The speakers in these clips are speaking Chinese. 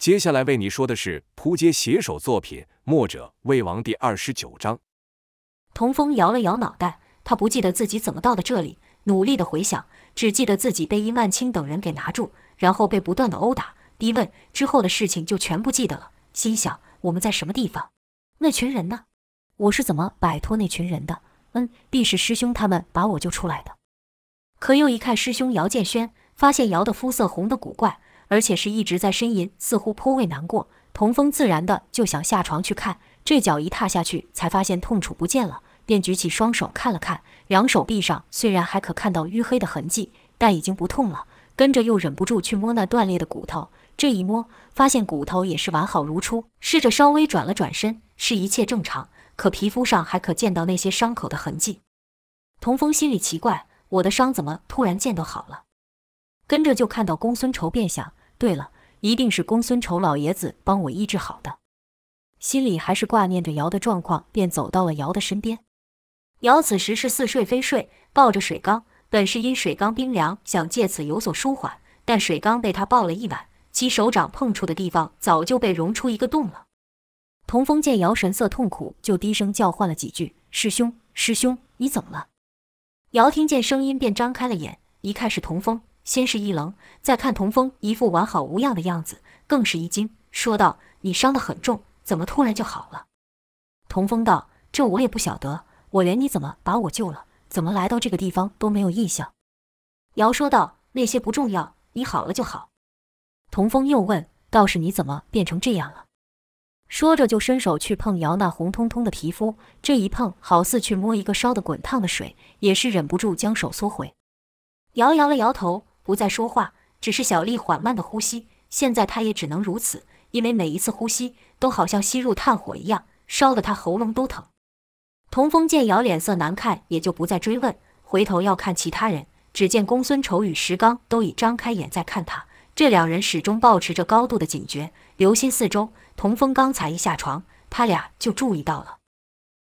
接下来为你说的是扑街写手作品《墨者魏王》第二十九章。童风摇了摇脑袋，他不记得自己怎么到的这里，努力的回想，只记得自己被殷万清等人给拿住，然后被不断的殴打、逼问，之后的事情就全不记得了。心想：我们在什么地方？那群人呢？我是怎么摆脱那群人的？嗯，必是师兄他们把我救出来的。可又一看师兄姚建轩，发现姚的肤色红得古怪，而且是一直在呻吟，似乎颇为难过。童风自然的就想下床去看，这脚一踏下去，才发现痛楚不见了，便举起双手看了看，两手臂上虽然还可看到淤黑的痕迹，但已经不痛了。跟着又忍不住去摸那断裂的骨头，这一摸，发现骨头也是完好如初。试着稍微转了转身，是一切正常。可皮肤上还可见到那些伤口的痕迹，童风心里奇怪：我的伤怎么突然间都好了？跟着就看到公孙仇，便想：对了，一定是公孙丑老爷子帮我医治好的。心里还是挂念着瑶的状况，便走到了瑶的身边。瑶此时是似睡非睡，抱着水缸，本是因水缸冰凉，想借此有所舒缓，但水缸被他抱了一晚，其手掌碰触的地方早就被融出一个洞了。童风见瑶神色痛苦，就低声叫唤了几句：“师兄，师兄，你怎么了？”瑶听见声音，便张开了眼，一看是童风，先是一愣，再看童风一副完好无恙的样子，更是一惊，说道：“你伤得很重，怎么突然就好了？”童风道：“这我也不晓得，我连你怎么把我救了，怎么来到这个地方都没有印象。”姚说道：“那些不重要，你好了就好。”童风又问：“道士，你怎么变成这样了？”说着，就伸手去碰姚那红彤彤的皮肤，这一碰好似去摸一个烧得滚烫的水，也是忍不住将手缩回。姚摇了摇头，不再说话，只是小丽缓慢的呼吸。现在他也只能如此，因为每一次呼吸都好像吸入炭火一样，烧得他喉咙都疼。童风见姚脸色难看，也就不再追问，回头要看其他人，只见公孙丑与石刚都已张开眼在看他。这两人始终保持着高度的警觉，留心四周。童风刚才一下床，他俩就注意到了。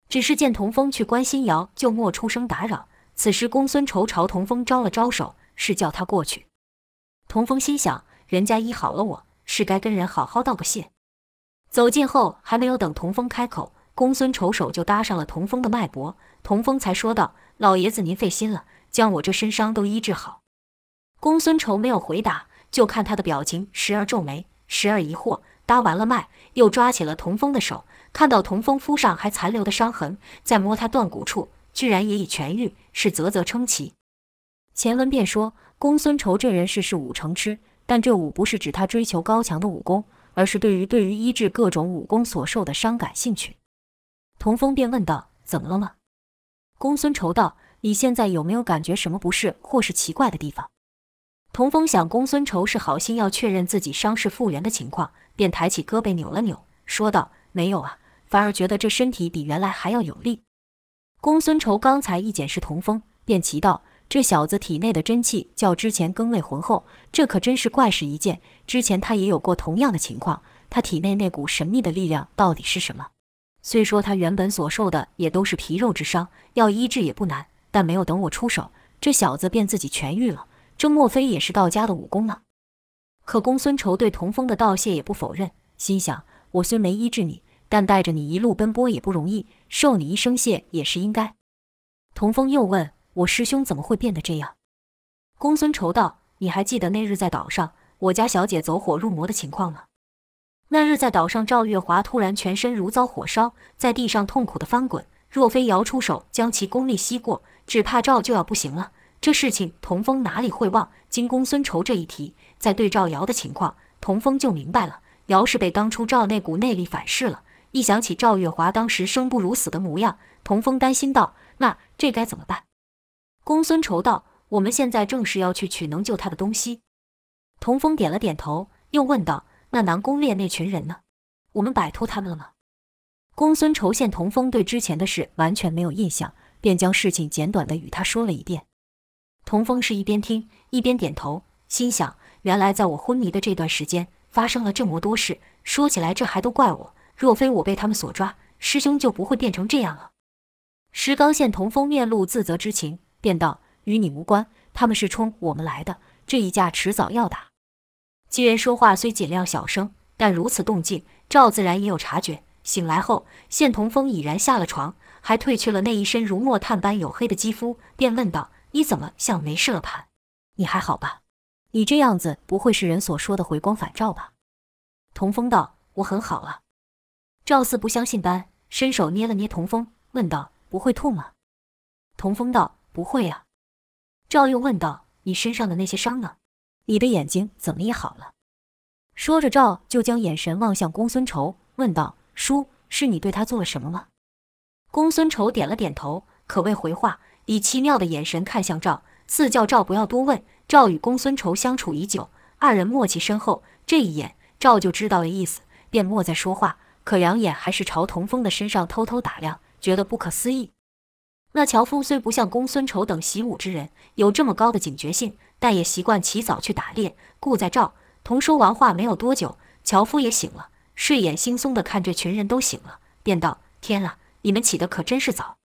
只是见童风去关心姚，就莫出声打扰。此时公孙仇朝童风招了招手，是叫他过去。童风心想，人家医好了我，是该跟人好好道个谢。走近后，还没有等童风开口，公孙丑手就搭上了童风的脉搏，童风才说道：“老爷子您费心了，将我这身伤都医治好。”公孙丑没有回答。就看他的表情，时而皱眉，时而疑惑。搭完了脉，又抓起了童风的手，看到童风肤上还残留的伤痕，再摸他断骨处，居然也已痊愈，是啧啧称奇。前文便说，公孙仇这人是是武成痴，但这武不是指他追求高强的武功，而是对于对于医治各种武功所受的伤感兴趣。童风便问道：“怎么了吗？”公孙仇道：“你现在有没有感觉什么不适或是奇怪的地方？”童风想，公孙仇是好心要确认自己伤势复原的情况，便抬起胳膊扭了扭，说道：“没有啊，反而觉得这身体比原来还要有力。”公孙仇刚才一检视童风，便奇道：“这小子体内的真气较之前更为浑厚，这可真是怪事一件。之前他也有过同样的情况，他体内那股神秘的力量到底是什么？虽说他原本所受的也都是皮肉之伤，要医治也不难，但没有等我出手，这小子便自己痊愈了。”这莫非也是道家的武功呢？可公孙仇对童风的道谢也不否认，心想：我虽没医治你，但带着你一路奔波也不容易，受你一声谢也是应该。童风又问我师兄怎么会变得这样？公孙仇道：你还记得那日在岛上，我家小姐走火入魔的情况吗？那日在岛上，赵月华突然全身如遭火烧，在地上痛苦的翻滚，若非姚出手将其功力吸过，只怕赵就要不行了。这事情童风哪里会忘？经公孙仇这一提，再对照姚的情况，童风就明白了。姚是被当初赵那股内力反噬了。一想起赵月华当时生不如死的模样，童风担心道：“那这该怎么办？”公孙仇道：“我们现在正是要去取能救他的东西。”童风点了点头，又问道：“那南宫烈那群人呢？我们摆脱他们了吗？”公孙仇见童风对之前的事完全没有印象，便将事情简短地与他说了一遍。童风是一边听一边点头，心想：原来在我昏迷的这段时间发生了这么多事。说起来，这还都怪我。若非我被他们所抓，师兄就不会变成这样了。石刚见童风面露自责之情，便道：“与你无关，他们是冲我们来的，这一架迟早要打。”几人说话虽尽量小声，但如此动静，赵自然也有察觉。醒来后，见童风已然下了床，还褪去了那一身如墨炭般黝黑的肌肤，便问道：“你怎么像没事了般？你还好吧？你这样子不会是人所说的回光返照吧？”童风道：“我很好了。”赵四不相信般，伸手捏了捏童风，问道：“不会痛吗？”童风道：“不会呀。”赵又问道：“你身上的那些伤呢？你的眼睛怎么也好了？”说着，赵就将眼神望向公孙仇，问道：“叔，是你对他做了什么吗？”公孙仇点了点头，可未回话，以奇妙的眼神看向赵，似叫赵不要多问。赵与公孙仇相处已久，二人默契深厚，这一眼赵就知道了意思，便莫再说话，可两眼还是朝童风的身上偷偷打量，觉得不可思议。那樵夫虽不像公孙仇等习武之人有这么高的警觉性，但也习惯起早去打猎，故在赵。同说完话没有多久，樵夫也醒了，睡眼惺忪地看这群人都醒了，便道：“天啊，你们起得可真是早。”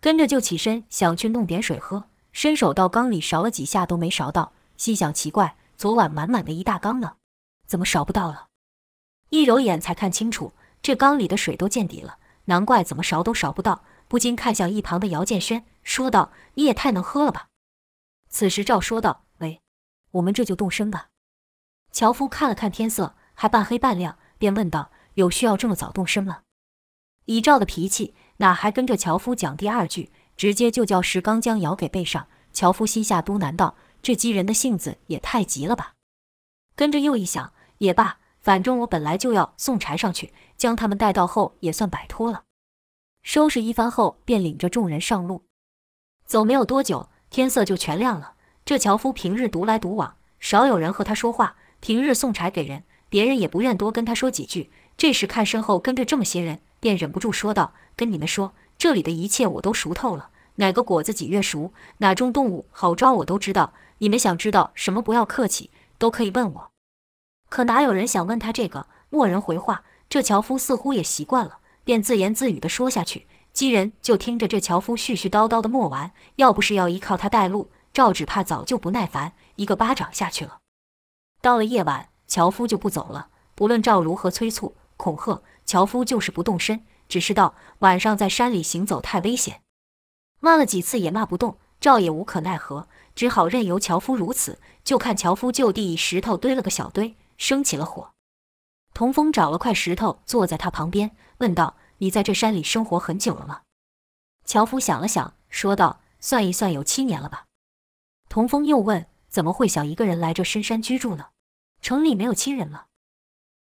跟着就起身想去弄点水喝，伸手到缸里勺了几下都没勺到，心想奇怪，昨晚满满的一大缸呢，怎么勺不到了？一揉眼才看清楚，这缸里的水都见底了，难怪怎么勺都勺不到，不禁看向一旁的姚建轩，说道：“你也太能喝了吧！”此时赵说道：“喂，我们这就动身吧。”樵夫看了看天色，还半黑半亮，便问道：“有需要这么早动身吗？”以赵的脾气，哪还跟着樵夫讲第二句，直接就叫石刚将姚给背上。樵夫心下嘟囔道：“这鸡人的性子也太急了吧！”跟着又一想，也罢，反正我本来就要送柴上去，将他们带到后也算摆脱了。收拾一番后，便领着众人上路。走没有多久，天色就全亮了。这樵夫平日独来独往，少有人和他说话。平日送柴给人，别人也不愿多跟他说几句。这时看身后跟着这么些人，便忍不住说道：“跟你们说，这里的一切我都熟透了，哪个果子几月熟，哪种动物好抓，我都知道。你们想知道什么，不要客气，都可以问我。”可哪有人想问他这个？没人回话。这樵夫似乎也习惯了，便自言自语地说下去。几人就听着这樵夫絮絮叨叨的莫完。要不是要依靠他带路，赵只怕早就不耐烦，一个巴掌下去了。到了夜晚，樵夫就不走了。不论赵如何催促、恐吓，樵夫就是不动身。只是道晚上在山里行走太危险，骂了几次也骂不动。赵也无可奈何，只好任由樵夫如此。就看樵夫就地以石头堆了个小堆，生起了火。童风找了块石头坐在他旁边，问道：“你在这山里生活很久了吗？”樵夫想了想，说道：“算一算，有七年了吧。”童风又问：“怎么会想一个人来这深山居住呢？”城里没有亲人了，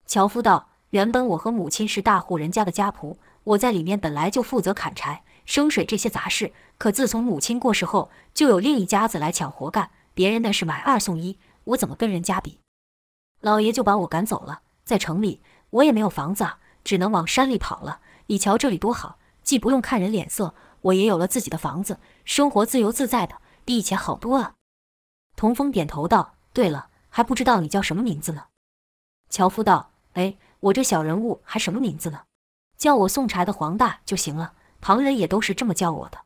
樵夫道：“原本我和母亲是大户人家的家仆，我在里面本来就负责砍柴、生水这些杂事。可自从母亲过世后，就有另一家子来抢活干，别人那是买二送一，我怎么跟人家比？老爷就把我赶走了。在城里，我也没有房子啊，只能往山里跑了。你瞧这里多好，既不用看人脸色，我也有了自己的房子，生活自由自在的，比以前好多了。”童风点头道：“对了。”还不知道你叫什么名字呢？樵夫道：“哎，我这小人物还什么名字呢？叫我送柴的黄大就行了。旁人也都是这么叫我的。”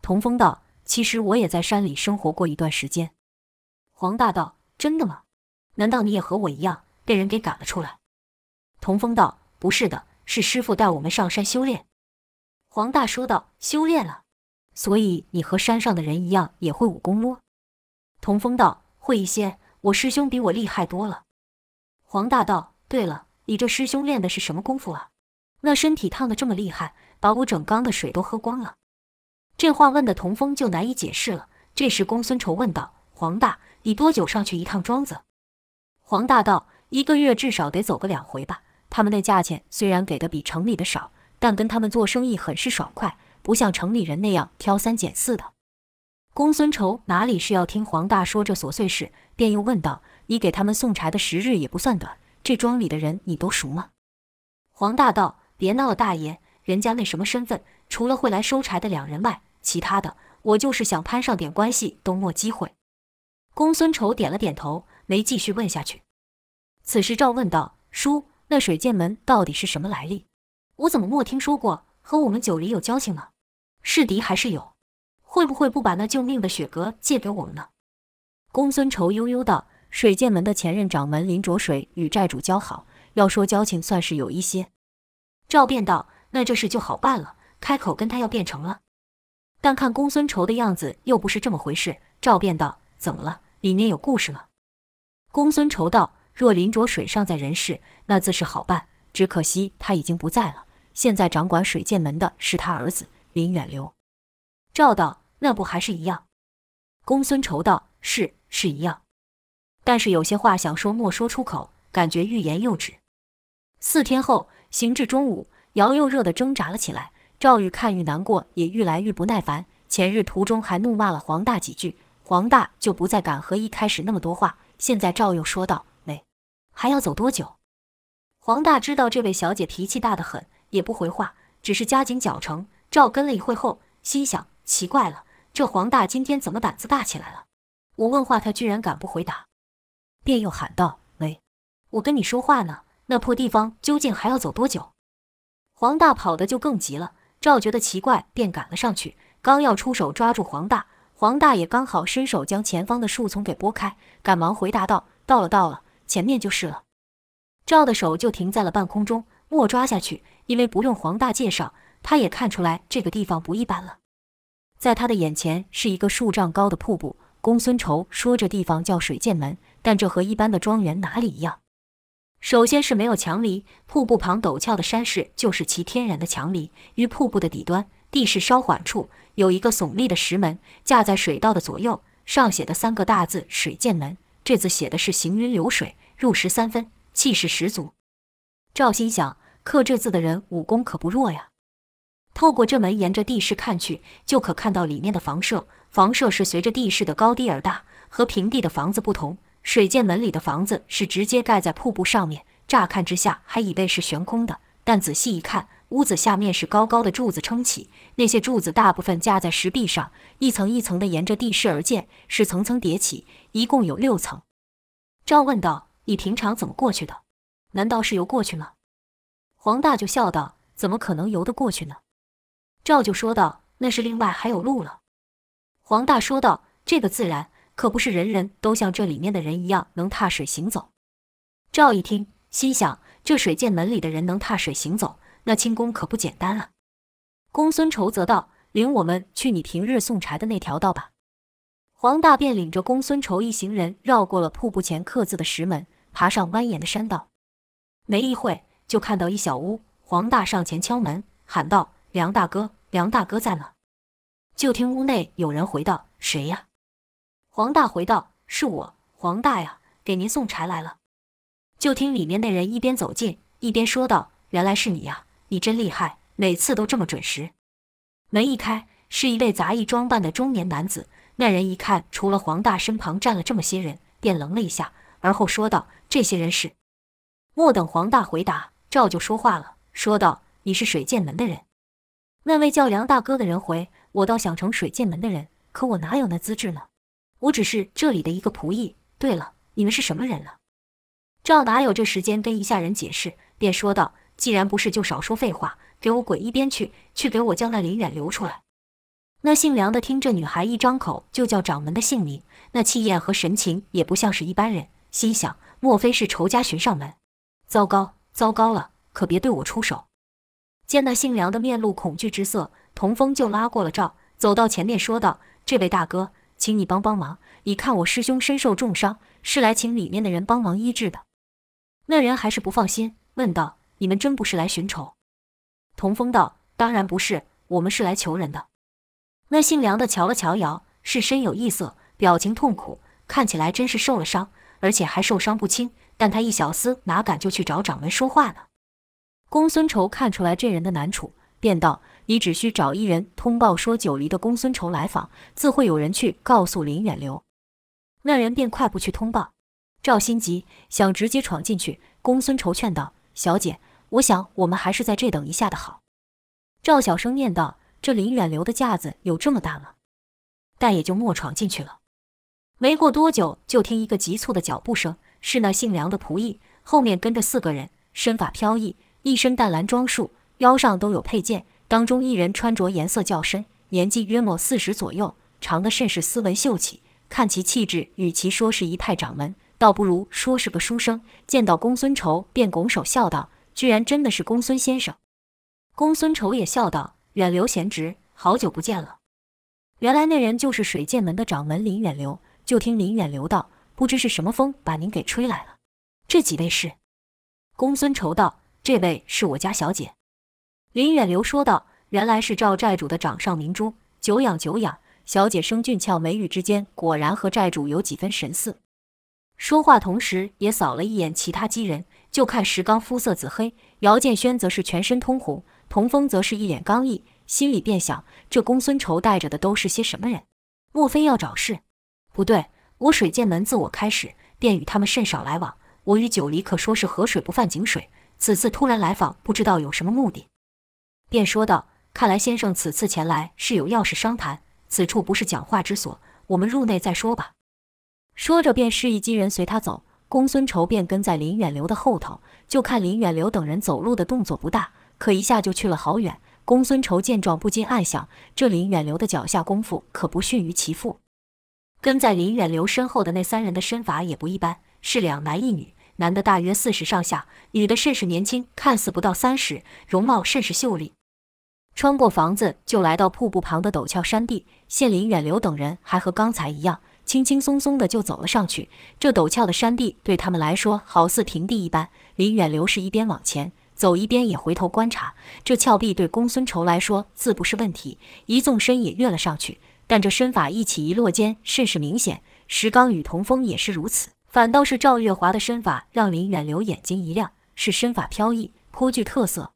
童风道：“其实我也在山里生活过一段时间。”黄大道：“真的吗？难道你也和我一样被人给赶了出来？”童风道：“不是的，是师傅带我们上山修炼。”黄大说道：“修炼了，所以你和山上的人一样也会武功咯？”童风道：“会一些。”我师兄比我厉害多了。黄大道，对了，你这师兄练的是什么功夫啊？那身体烫得这么厉害，把我整缸的水都喝光了。这话问的童风就难以解释了。这时公孙仇问道：“黄大，你多久上去一趟庄子？”黄大道：“一个月至少得走个两回吧。他们那价钱虽然给的比城里的少，但跟他们做生意很是爽快，不像城里人那样挑三拣四的。”公孙仇哪里是要听黄大说这琐碎事，便又问道：“你给他们送柴的时日也不算短，这庄里的人你都熟吗？”黄大道：“别闹了，大爷，人家那什么身份，除了会来收柴的两人外，其他的我就是想攀上点关系都没机会。”公孙仇点了点头，没继续问下去。此时赵问道：“叔，那水剑门到底是什么来历？我怎么没听说过？和我们九黎有交情吗？是敌还是友？”会不会不把那救命的雪阁借给我们呢？公孙仇悠悠道：“水剑门的前任掌门林卓水与寨主交好，要说交情，算是有一些。赵便道：“那这事就好办了，开口跟他要变成了。”但看公孙仇的样子，又不是这么回事。赵便道：“怎么了？里面有故事吗？”公孙仇道：“若林卓水尚在人世，那自是好办。只可惜他已经不在了。现在掌管水剑门的是他儿子林远流。”赵道：“那不还是一样？”公孙仇道：“是，是一样。但是有些话想说，莫说出口，感觉欲言又止。”四天后，行至中午，姚又热得挣扎了起来。赵玉看愈难过，也愈来愈不耐烦。前日途中还怒骂了黄大几句，黄大就不再敢和一开始那么多话。现在赵又说道：“，还要走多久？”黄大知道这位小姐脾气大得很，也不回话，只是加紧脚程。赵跟了一会后，心想：奇怪了，这黄大今天怎么胆子大起来了？我问话，他居然敢不回答，便又喊道：“喂，我跟你说话呢。”那破地方究竟还要走多久？黄大跑得就更急了。赵觉得奇怪，便赶了上去，刚要出手抓住黄大，黄大也刚好伸手将前方的树丛给拨开，赶忙回答道：“到了，到了，前面就是了。”赵的手就停在了半空中，莫抓下去，因为不用黄大介绍，他也看出来这个地方不一般了。在他的眼前是一个数丈高的瀑布。公孙仇说这地方叫水剑门，但这和一般的庄园哪里一样？首先是没有墙篱，瀑布旁陡峭的山势就是其天然的墙篱。于瀑布的底端，地势稍缓处有一个耸立的石门，架在水道的左右，上写的三个大字“水剑门”。这字写的是行云流水，入石三分，气势十足。赵心想，刻这字的人武功可不弱呀。透过这门，沿着地势看去，就可看到里面的房舍。房舍是随着地势的高低而大，和平地的房子不同。水剑门里的房子是直接盖在瀑布上面，乍看之下还以为是悬空的，但仔细一看，屋子下面是高高的柱子撑起，那些柱子大部分架在石壁上，一层一层的沿着地势而建，是层层叠起，一共有六层。赵问道：“你平常怎么过去的？难道是游过去吗？”黄大就笑道：“怎么可能游得过去呢？”赵就说道：“那是另外还有路了。”黄大说道：“这个自然。”可不是人人都像这里面的人一样能踏水行走。赵一听，心想：这水剑门里的人能踏水行走，那轻功可不简单啊。公孙仇则道：“领我们去你平日送柴的那条道吧。”黄大便领着公孙仇一行人绕过了瀑布前刻字的石门，爬上蜿蜒的山道。没一会，就看到一小屋。黄大上前敲门，喊道：“梁大哥，梁大哥在吗？”就听屋内有人回道：“谁呀？”黄大回道：“是我，黄大呀，给您送柴来了。”就听里面那人一边走近，一边说道：“原来是你呀，你真厉害，每次都这么准时。”门一开，是一位杂役装扮的中年男子。那人一看，除了黄大，身旁站了这么些人，便愣了一下，而后说道：“这些人是……”莫等黄大回答，赵就说话了，说道：“你是水剑门的人？”那位叫梁大哥的人回：“我倒想成水剑门的人，可我哪有那资质呢？”我只是这里的一个仆役。对了，你们是什么人了？赵哪有这时间跟一下人解释，便说道：“既然不是，就少说废话，给我滚一边去！去给我将那林远留出来。”那姓梁的听这女孩一张口就叫掌门的姓名，那气焰和神情也不像是一般人，心想：莫非是仇家寻上门？糟糕，糟糕了，可别对我出手！见那姓梁的面露恐惧之色，童风就拉过了赵，走到前面说道：“这位大哥。”请你帮帮忙！你看我师兄身受重伤，是来请里面的人帮忙医治的。那人还是不放心，问道：“你们真不是来寻仇？”童风道：“当然不是，我们是来求人的。”那姓梁的瞧了瞧姚，是身有异色，表情痛苦，看起来真是受了伤，而且还受伤不轻。但他一小厮哪敢就去找掌门说话呢？公孙仇看出来这人的难处，便道。你只需找一人通报说九黎的公孙仇来访，自会有人去告诉林远流。那人便快步去通报。赵心急，想直接闯进去。公孙仇劝道：“小姐，我想我们还是在这等一下的好。”赵小声念道：“这林远流的架子有这么大吗？”但也就莫闯进去了。没过多久，就听一个急促的脚步声，是那姓梁的仆役，后面跟着四个人，身法飘逸，一身淡蓝装束，腰上都有佩剑。当中一人穿着颜色较深，年纪约莫四十左右，长得甚是斯文秀气。看其气质，与其说是一派掌门，倒不如说是个书生。见到公孙仇，便拱手笑道：“居然真的是公孙先生。”公孙仇也笑道：“远流贤侄，好久不见了。”原来那人就是水剑门的掌门林远流。就听林远流道：“不知是什么风把您给吹来了？这几位是？”公孙仇道：“这位是我家小姐。”林远流说道：“原来是赵寨主的掌上明珠，久仰久仰。小姐生俊俏，眉宇之间果然和寨主有几分神似。”说话同时也扫了一眼其他几人，就看石刚肤色紫黑，姚建轩则是全身通红，童风则是一脸刚毅，心里便想：这公孙仇带着的都是些什么人？莫非要找事？不对，我水剑门自我开始便与他们甚少来往。我与九黎可说是河水不犯井水，此次突然来访，不知道有什么目的。便说道：“看来先生此次前来是有要事商谈，此处不是讲话之所，我们入内再说吧。”说着便示意几人随他走。公孙仇便跟在林远流的后头，就看林远流等人走路的动作不大，可一下就去了好远。公孙仇见状，不禁暗想：这林远流的脚下功夫可不逊于其父。跟在林远流身后的那三人的身法也不一般，是两男一女，男的大约四十上下，女的甚是年轻，看似不到三十，容貌甚是秀丽。穿过房子，就来到瀑布旁的陡峭山地，现林远流等人还和刚才一样，轻轻松松的就走了上去。这陡峭的山地对他们来说好似平地一般，林远流是一边往前走，一边也回头观察。这峭壁对公孙仇来说自不是问题，一纵身也跃了上去。但这身法一起一落间甚是明显，石刚与童风也是如此。反倒是赵月华的身法让林远流眼睛一亮，是身法飘逸，颇具特色。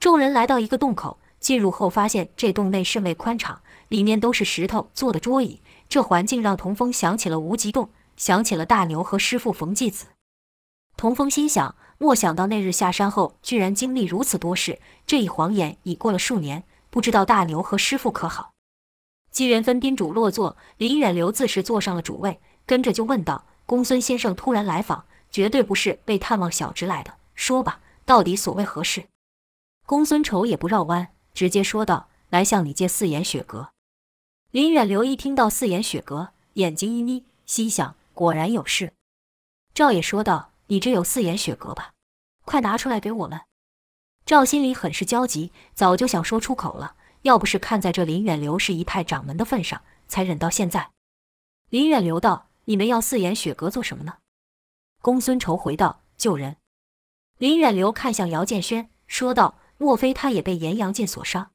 众人来到一个洞口，进入后发现这洞内甚为宽敞，里面都是石头做的桌椅。这环境让童风想起了无极洞，想起了大牛和师傅冯继子。童风心想：莫想到那日下山后，居然经历如此多事。这一晃眼已过了数年，不知道大牛和师傅可好？几人分宾主落座，林远流自是坐上了主位，跟着就问道：“公孙先生突然来访，绝对不是为探望小侄来的。说吧，到底所为何事？”公孙仇也不绕弯，直接说道：“来向你借四眼雪阁。”林远流一听到四眼雪阁，眼睛一眯，心想：果然有事。赵也说道：“你这有四眼雪阁吧？快拿出来给我们。”赵心里很是焦急，早就想说出口了。要不是看在这林远流是一派掌门的份上，才忍到现在。林远流道：“你们要四眼雪阁做什么呢？”公孙仇回道：“救人。”林远流看向姚建轩，说道：“莫非他也被严阳剑所伤？”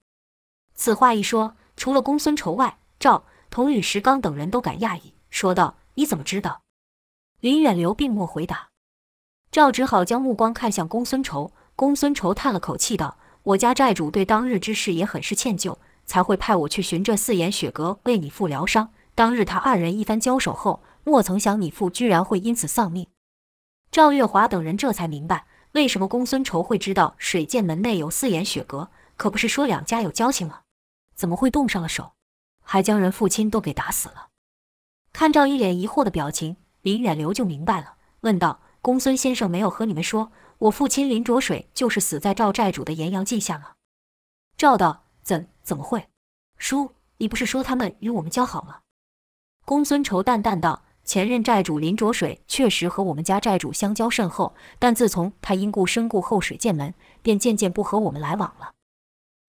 此话一说，除了公孙仇外，赵、童与石刚等人都感讶异，说道：“你怎么知道？”林远流并没回答。赵只好将目光看向公孙仇。公孙仇叹了口气道。我家寨主对当日之事也很是歉疚，才会派我去寻这四眼雪阁为你父疗伤。当日他二人一番交手后，莫曾想你父居然会因此丧命。赵月华等人这才明白，为什么公孙仇会知道水剑门内有四眼雪阁，可不是说两家有交情吗？怎么会动上了手，还将人父亲都给打死了？看赵一脸疑惑的表情，林远流就明白了，问道：“公孙先生没有和你们说？”我父亲林卓水就是死在赵寨主的严阳劲下吗？赵道怎怎么会？叔，你不是说他们与我们交好吗？公孙仇淡淡道：“前任寨主林卓水确实和我们家寨主相交甚厚，但自从他因故身故后水剑门，便渐渐不和我们来往了。”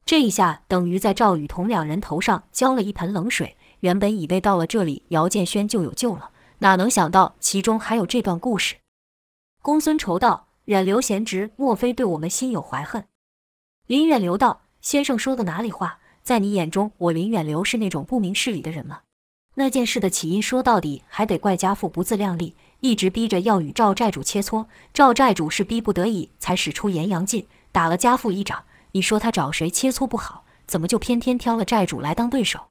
这一下等于在赵雨桐两人头上浇了一盆冷水。原本以为到了这里姚建轩就有救了，哪能想到其中还有这段故事。公孙仇道。远流贤侄，莫非对我们心有怀恨？林远流道：“先生说的哪里话？在你眼中，我林远流是那种不明事理的人吗？那件事的起因，说到底还得怪家父不自量力，一直逼着要与赵寨主切磋。赵寨主是逼不得已才使出严阳劲，打了家父一掌。你说他找谁切磋不好，怎么就偏偏挑了寨主来当对手？”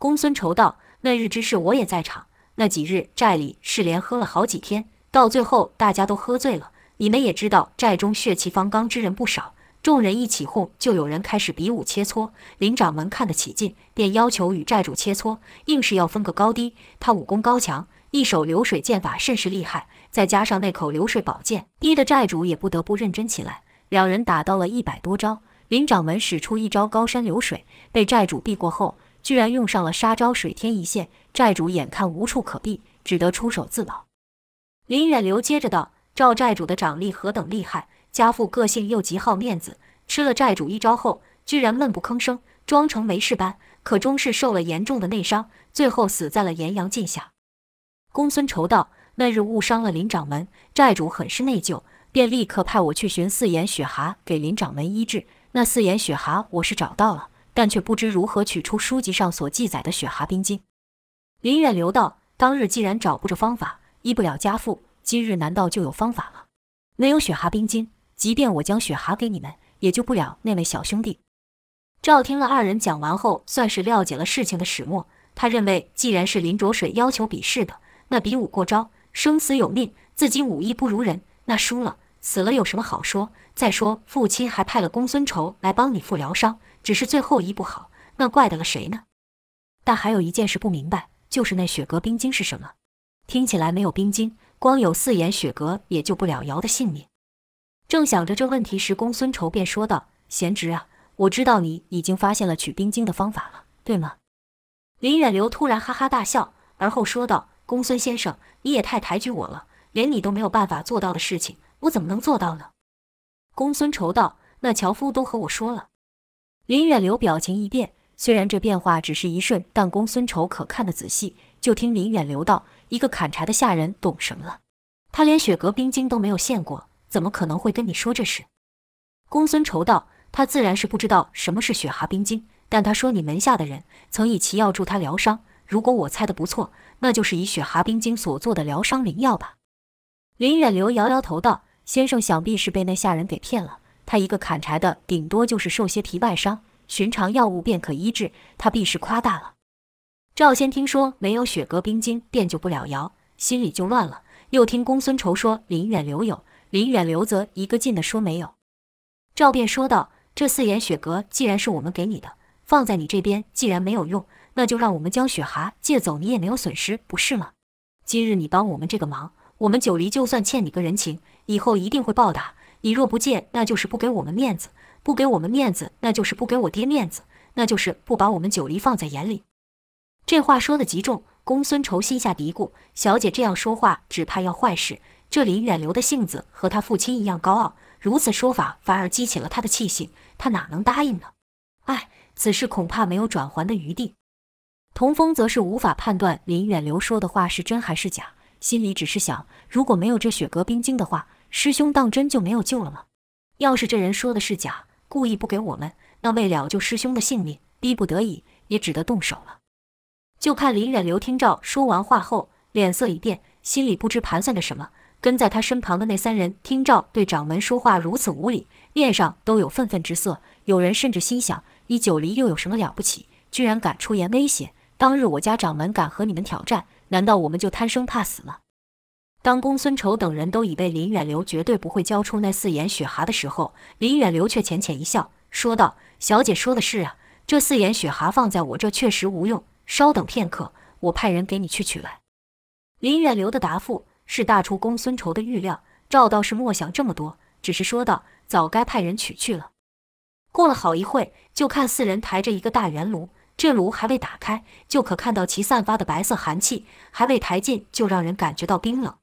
公孙仇道：“那日之事我也在场，那几日寨里是连喝了好几天，到最后大家都喝醉了。”你们也知道，寨中血气方刚之人不少，众人一起哄，就有人开始比武切磋。林掌门看得起劲，便要求与寨主切磋，硬是要分个高低。他武功高强，一手流水剑法甚是厉害，再加上那口流水宝剑，逼得寨主也不得不认真起来。两人打到了一百多招，林掌门使出一招高山流水，被寨主避过后，居然用上了杀招水天一线，寨主眼看无处可避，只得出手自保。林远流接着道：“赵寨主的掌力何等厉害，家父个性又极好面子，吃了寨主一招后，居然闷不吭声，装成没事般，可终是受了严重的内伤，最后死在了炎阳镜下。”公孙仇道：“那日误伤了林掌门，寨主很是内疚，便立刻派我去寻四眼雪蛤给林掌门医治。那四眼雪蛤我是找到了，但却不知如何取出书籍上所记载的雪蛤冰晶。”林远流道：“当日既然找不着方法。”医不了家父，今日难道就有方法了？没有雪蛤冰晶，即便我将雪蛤给你们，也救不了那位小兄弟。赵听了二人讲完后，算是了解了事情的始末。他认为，既然是林卓水要求比试的，那比武过招，生死有命，自己武艺不如人，那输了死了有什么好说？再说父亲还派了公孙仇来帮你父疗伤，只是最后一不好，那怪得了谁呢？但还有一件事不明白，就是那雪蛤冰晶是什么？听起来没有冰晶，光有四眼雪蛤也救不了瑶的性命。正想着这问题时，公孙仇便说道：“贤侄啊，我知道你已经发现了取冰晶的方法了，对吗？”林远流突然哈哈大笑，而后说道：“公孙先生，你也太抬举我了，连你都没有办法做到的事情，我怎么能做到呢？”公孙仇道：“那樵夫都和我说了。”林远流表情一变，虽然这变化只是一瞬，但公孙仇可看得仔细。就听林远流道。一个砍柴的下人懂什么了？他连雪蛤冰晶都没有见过，怎么可能会跟你说这事？公孙仇道：“他自然是不知道什么是雪蛤冰晶，但他说你门下的人曾以其药助他疗伤。如果我猜的不错，那就是以雪蛤冰晶所做的疗伤灵药吧？”林远流摇摇头道：“先生想必是被那下人给骗了。他一个砍柴的，顶多就是受些皮外伤，寻常药物便可医治，他必是夸大了。”赵先听说没有雪蛤冰晶便救不了瑶，心里就乱了。又听公孙仇说林远留有，林远留则一个劲地说没有。赵便说道：“这四眼雪蛤既然是我们给你的，放在你这边既然没有用，那就让我们将雪蛤借走，你也没有损失，不是吗？今日你帮我们这个忙，我们九黎就算欠你个人情，以后一定会报答。你若不借，那就是不给我们面子；不给我们面子，那就是不给我爹面子，那就是不把我们九黎放在眼里。”这话说得极重，公孙仇心下嘀咕：小姐这样说话，只怕要坏事。这林远流的性子和他父亲一样高傲，如此说法反而激起了他的气性，他哪能答应呢？唉，此事恐怕没有转圜的余地。童风则是无法判断林远流说的话是真还是假，心里只是想：如果没有这雪蛤冰晶的话，师兄当真就没有救了吗？要是这人说的是假，故意不给我们，那为了救师兄的性命，逼不得已也只得动手了。就看林远流听赵说完话后，脸色一变，心里不知盘算着什么。跟在他身旁的那三人听赵对掌门说话如此无礼，面上都有愤愤之色。有人甚至心想：你九黎又有什么了不起，居然敢出言威胁？当日我家掌门敢和你们挑战，难道我们就贪生怕死吗？当公孙仇等人都以为林远流绝对不会交出那四眼雪蛤的时候，林远流却浅浅一笑，说道：“小姐说的是啊，这四眼雪蛤放在我这确实无用。”稍等片刻，我派人给你去取来。林远流的答复是大出公孙仇的预料，赵道士莫想这么多，只是说道：“早该派人取去了。”过了好一会，就看四人抬着一个大圆炉，这炉还未打开，就可看到其散发的白色寒气，还未抬进，就让人感觉到冰冷。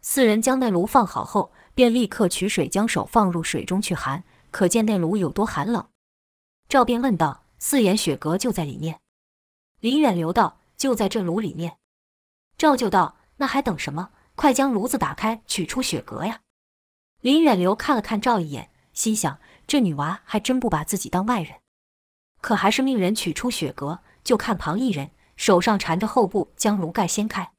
四人将那炉放好后，便立刻取水，将手放入水中去寒，可见那炉有多寒冷。赵便问道：“四眼雪阁就在里面？”林远流道：“就在这炉里面。”赵就道：“那还等什么？快将炉子打开，取出雪蛤呀！”林远流看了看赵一眼，心想：这女娃还真不把自己当外人。可还是命人取出雪蛤，就看旁一人手上缠着厚布，将炉盖掀开。